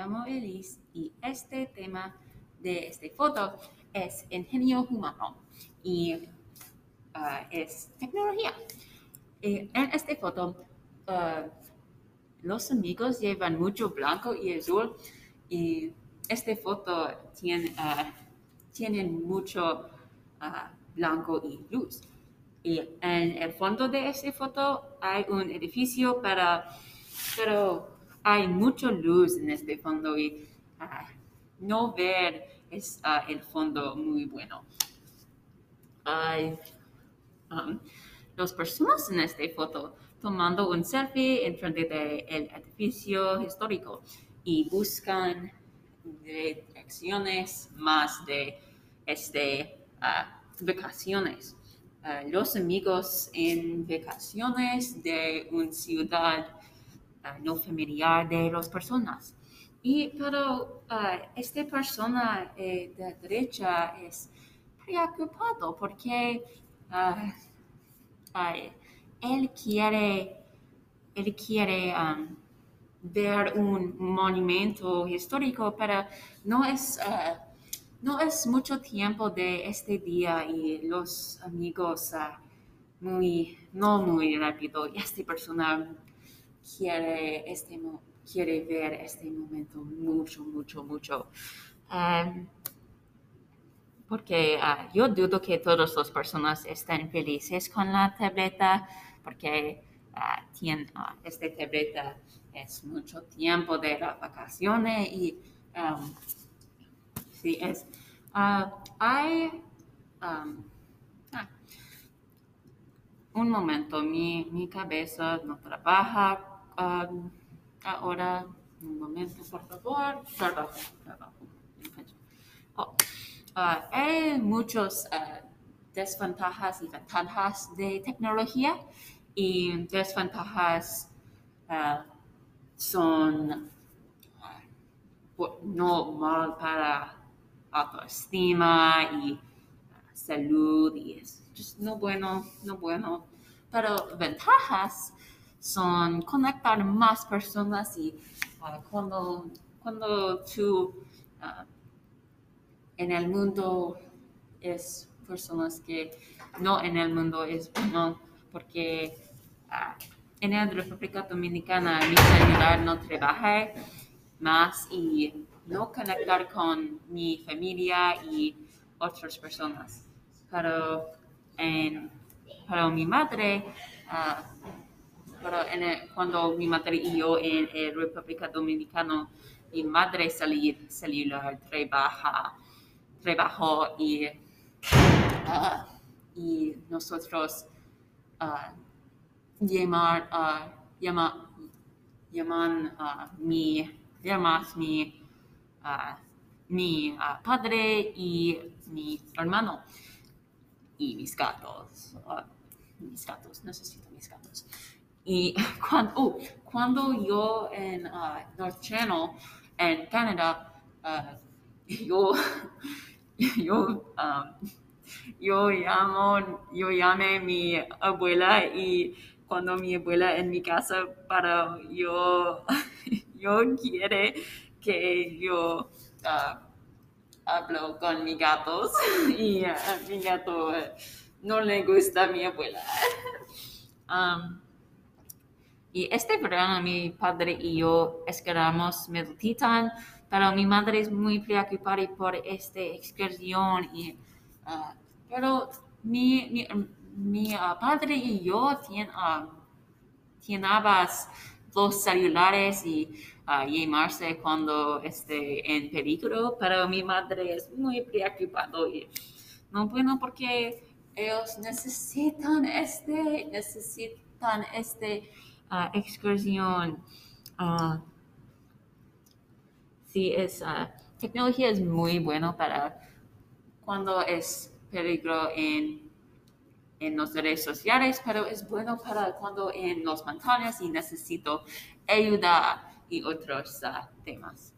llamo Elise y este tema de esta foto es ingenio humano y ah, es tecnología. en esta foto, ah, los amigos llevan mucho blanco y azul y esta foto tiene, ah, mucho blanco y luz. Y en el fondo de esta foto hay un edificio, para, pero hay mucha luz en este fondo y no ver es el fondo muy bueno. Hay um, dos personas en esta foto tomando un selfie en frente del edificio histórico y buscan direcciones más de este uh, vacaciones. Uh, los amigos en vacaciones de una ciudad uh, no familiar de las personas. Y pero esta persona eh, de derecha es preocupado porque él quiere, él quiere ver un monumento histórico, pero no es, no es mucho tiempo de este día y los amigos muy, no muy rápido. Y esta persona quiere, este, quiere ver este momento mucho, mucho, mucho. Um, porque uh, yo dudo que todas las personas estén felices con la tableta, porque tiene, esta tableta es mucho tiempo de las vacaciones y um, sí es. Uh, hay um, ah, un momento, mi, mi, cabeza no trabaja um, ahora. Un momento, por favor. Trabajo, trabajo. Oh, uh, hay muchas uh, desventajas y ventajas de tecnología y desventajas son no mal para autoestima y salud y es no bueno, no bueno. Pero ventajas son conectar más personas y uh, cuando, cuando tú uh, en el mundo es personas que no en el mundo es bueno porque uh, en la República Dominicana mi celular no trabaja más y no conectar con mi familia y otras personas. Pero en, para mi madre, uh, cuando mi madre y yo en la República Dominicana, mi madre salir celular trabaja, trabajó y, uh, y nosotros uh, llamar, llama, llaman mi, llamas mi, mi padre y mi hermano y mis gatos. Uh, mis gatos, necesito mis gatos. Y cuando, oh, cuando yo en uh, North Channel, en Canadá, uh, yo, yo, um, yo llamo, yo llamé a mi abuela y cuando mi abuela en mi casa para yo, yo quiere que yo uh, hablo con mis gatos y a mi gato eh, no le gusta a mi abuela. Um, y este verano mi padre y yo esperamos meditar, pero mi madre es muy preocupada por esta excursión. Y, uh, pero mi, mi mi ah, padre y yo teníamos los celulares y uh, llamarse cuando esté en peligro, pero mi madre es muy preocupada y no bueno porque ellos necesitan este, necesitan este uh, excursión. Uh, sí, es, tecnología es muy bueno para cuando es peligro en en las redes sociales, pero es bueno para cuando en las montañas y necesito ayuda y otros ah, temas.